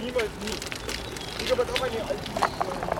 Niemals nie. Ich habe jetzt auch eine alte.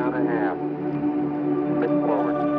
down a half. Bit forward.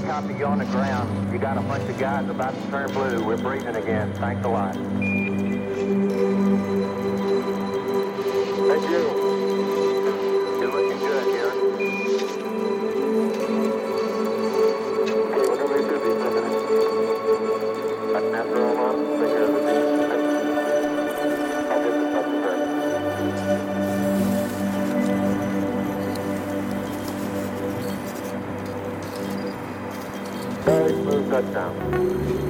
copy on the ground. You got a bunch of guys about to turn blue. We're breathing again. Thanks a lot. Down.